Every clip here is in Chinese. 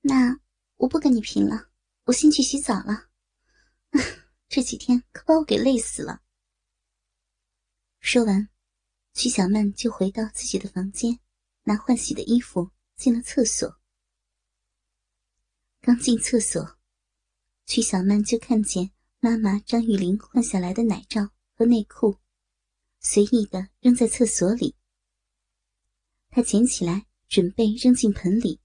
那我不跟你贫了，我先去洗澡了。这几天可把我给累死了。说完，曲小曼就回到自己的房间，拿换洗的衣服进了厕所。刚进厕所，曲小曼就看见妈妈张玉玲换下来的奶罩和内裤，随意的扔在厕所里。她捡起来准备扔进盆里。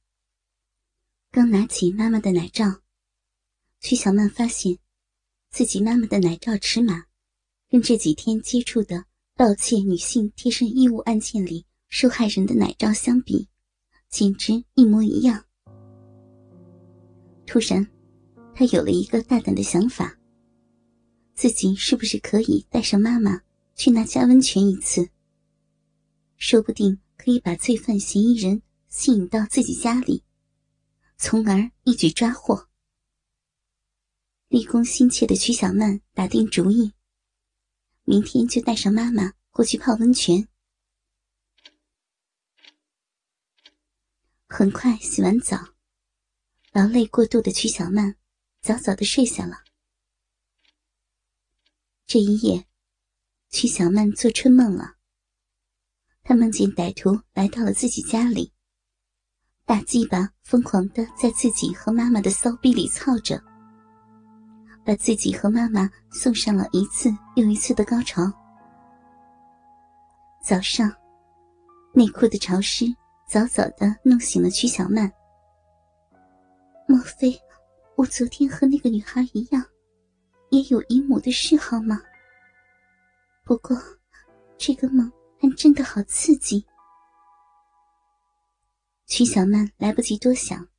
刚拿起妈妈的奶罩，曲小曼发现，自己妈妈的奶罩尺码，跟这几天接触的盗窃女性贴身衣物案件里受害人的奶罩相比，简直一模一样。突然，她有了一个大胆的想法：自己是不是可以带上妈妈去那家温泉一次？说不定可以把罪犯嫌疑人吸引到自己家里。从而一举抓获。立功心切的曲小曼打定主意，明天就带上妈妈过去泡温泉。很快洗完澡，劳累过度的曲小曼早早的睡下了。这一夜，曲小曼做春梦了。她梦见歹徒来到了自己家里。大鸡巴疯狂的在自己和妈妈的骚逼里操着，把自己和妈妈送上了一次又一次的高潮。早上，内裤的潮湿早早的弄醒了曲小曼。莫非我昨天和那个女孩一样，也有姨母的嗜好吗？不过，这个梦还真的好刺激。曲小曼来不及多想，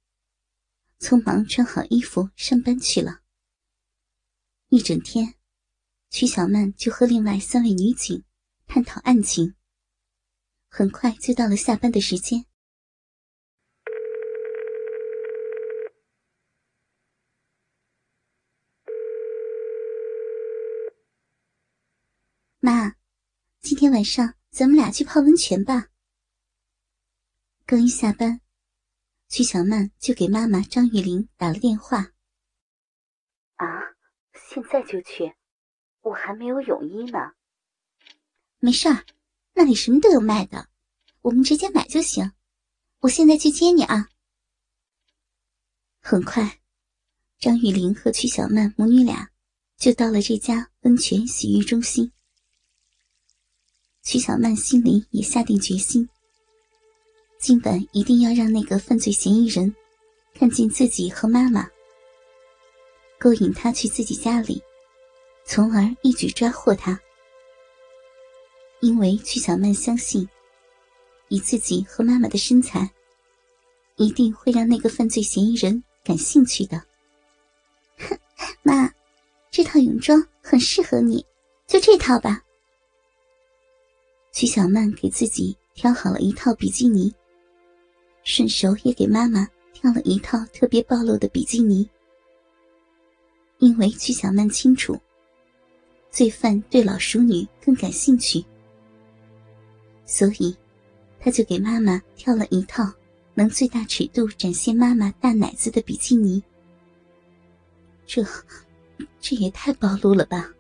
匆忙穿好衣服上班去了。一整天，曲小曼就和另外三位女警探讨案情。很快就到了下班的时间。妈，今天晚上咱们俩去泡温泉吧。刚一下班，曲小曼就给妈妈张玉玲打了电话。啊，现在就去？我还没有泳衣呢。没事儿，那里什么都有卖的，我们直接买就行。我现在去接你啊。很快，张玉玲和曲小曼母女俩就到了这家温泉洗浴中心。曲小曼心里也下定决心。今晚一定要让那个犯罪嫌疑人看见自己和妈妈，勾引他去自己家里，从而一举抓获他。因为曲小曼相信，以自己和妈妈的身材，一定会让那个犯罪嫌疑人感兴趣的。哼妈，这套泳装很适合你，就这套吧。曲小曼给自己挑好了一套比基尼。顺手也给妈妈挑了一套特别暴露的比基尼，因为曲小曼清楚，罪犯对老熟女更感兴趣，所以，他就给妈妈挑了一套能最大尺度展现妈妈大奶子的比基尼。这，这也太暴露了吧？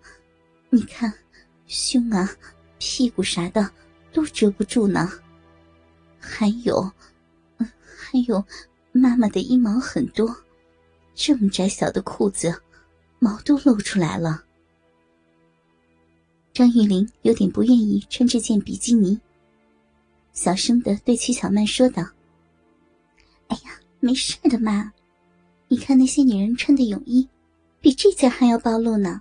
你看，胸啊、屁股啥的都遮不住呢，还有。还有，妈妈的阴毛很多，这么窄小的裤子，毛都露出来了。张玉玲有点不愿意穿这件比基尼，小声的对曲小曼说道：“哎呀，没事的妈，你看那些女人穿的泳衣，比这件还要暴露呢。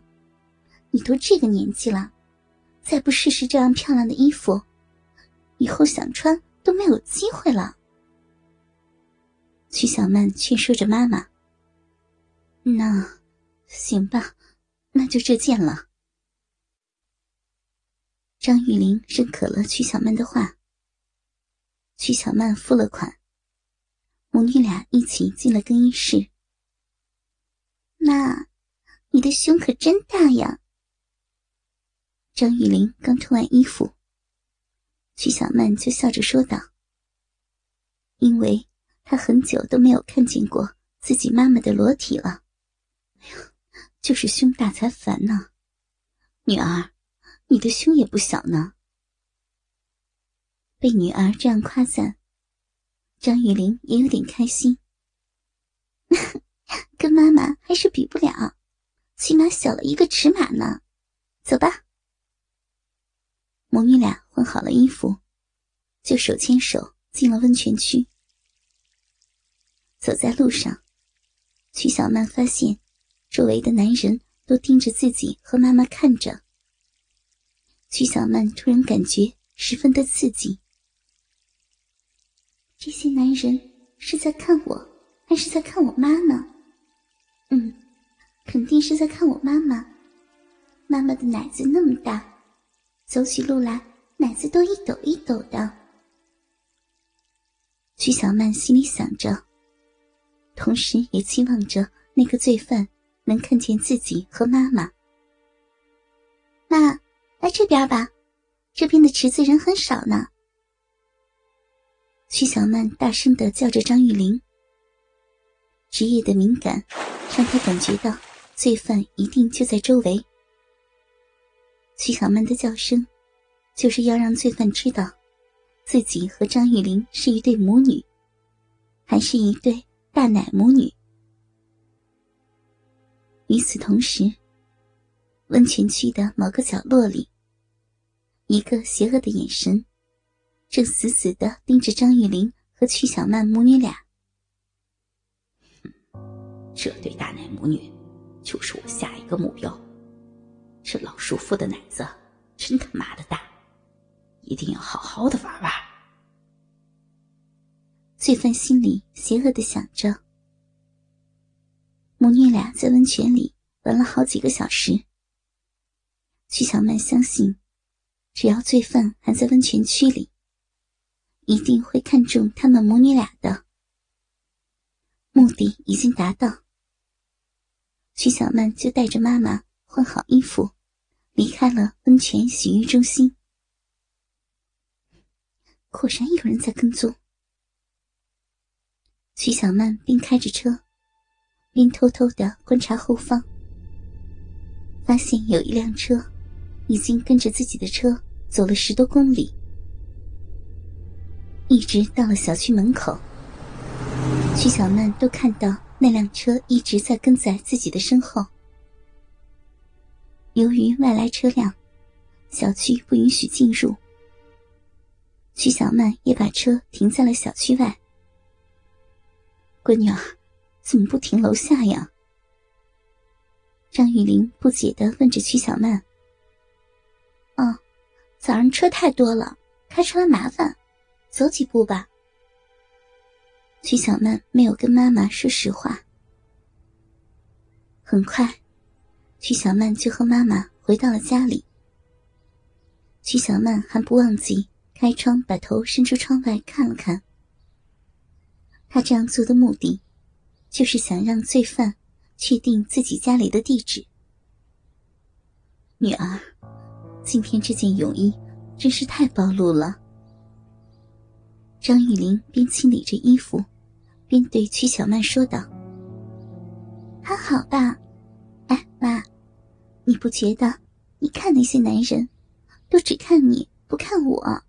你都这个年纪了，再不试试这样漂亮的衣服，以后想穿都没有机会了。”曲小曼劝说着妈妈：“那行吧，那就这件了。”张玉玲认可了曲小曼的话。曲小曼付了款，母女俩一起进了更衣室。妈，你的胸可真大呀！张玉玲刚脱完衣服，曲小曼就笑着说道：“因为。”他很久都没有看见过自己妈妈的裸体了。哎呀，就是胸大才烦呢。女儿，你的胸也不小呢。被女儿这样夸赞，张玉玲也有点开心。跟妈妈还是比不了，起码小了一个尺码呢。走吧。母女俩换好了衣服，就手牵手进了温泉区。走在路上，曲小曼发现，周围的男人都盯着自己和妈妈看着。曲小曼突然感觉十分的刺激。这些男人是在看我，还是在看我妈呢？嗯，肯定是在看我妈妈。妈妈的奶子那么大，走起路来奶子都一抖一抖的。曲小曼心里想着。同时也期望着那个罪犯能看见自己和妈妈。妈，来这边吧，这边的池子人很少呢。曲小曼大声的叫着张玉玲。职业的敏感让她感觉到罪犯一定就在周围。曲小曼的叫声，就是要让罪犯知道，自己和张玉玲是一对母女，还是一对。大奶母女。与此同时，温泉区的某个角落里，一个邪恶的眼神正死死的盯着张玉玲和曲小曼母女俩。这对大奶母女就是我下一个目标。这老叔父的奶子真他妈的大，一定要好好的玩玩。罪犯心里邪恶的想着。母女俩在温泉里玩了好几个小时。曲小曼相信，只要罪犯还在温泉区里，一定会看中他们母女俩的。目的已经达到，曲小曼就带着妈妈换好衣服，离开了温泉洗浴中心。果然有人在跟踪。曲小曼边开着车，边偷偷的观察后方，发现有一辆车已经跟着自己的车走了十多公里，一直到了小区门口。曲小曼都看到那辆车一直在跟在自己的身后。由于外来车辆，小区不允许进入，曲小曼也把车停在了小区外。闺女，怎么不停楼下呀？张玉玲不解的问着曲小曼。哦，早上车太多了，开车来麻烦，走几步吧。曲小曼没有跟妈妈说实话。很快，曲小曼就和妈妈回到了家里。曲小曼还不忘记开窗，把头伸出窗外看了看。他这样做的目的，就是想让罪犯确定自己家里的地址。女儿，今天这件泳衣真是太暴露了。张玉玲边清理着衣服，边对曲小曼说道：“还好吧？哎，妈，你不觉得？你看那些男人，都只看你不看我。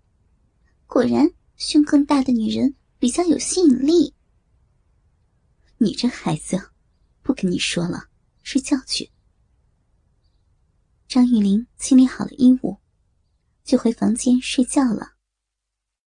果然，胸更大的女人比较有吸引力。”你这孩子，不跟你说了，睡觉去。张玉玲清理好了衣物，就回房间睡觉了。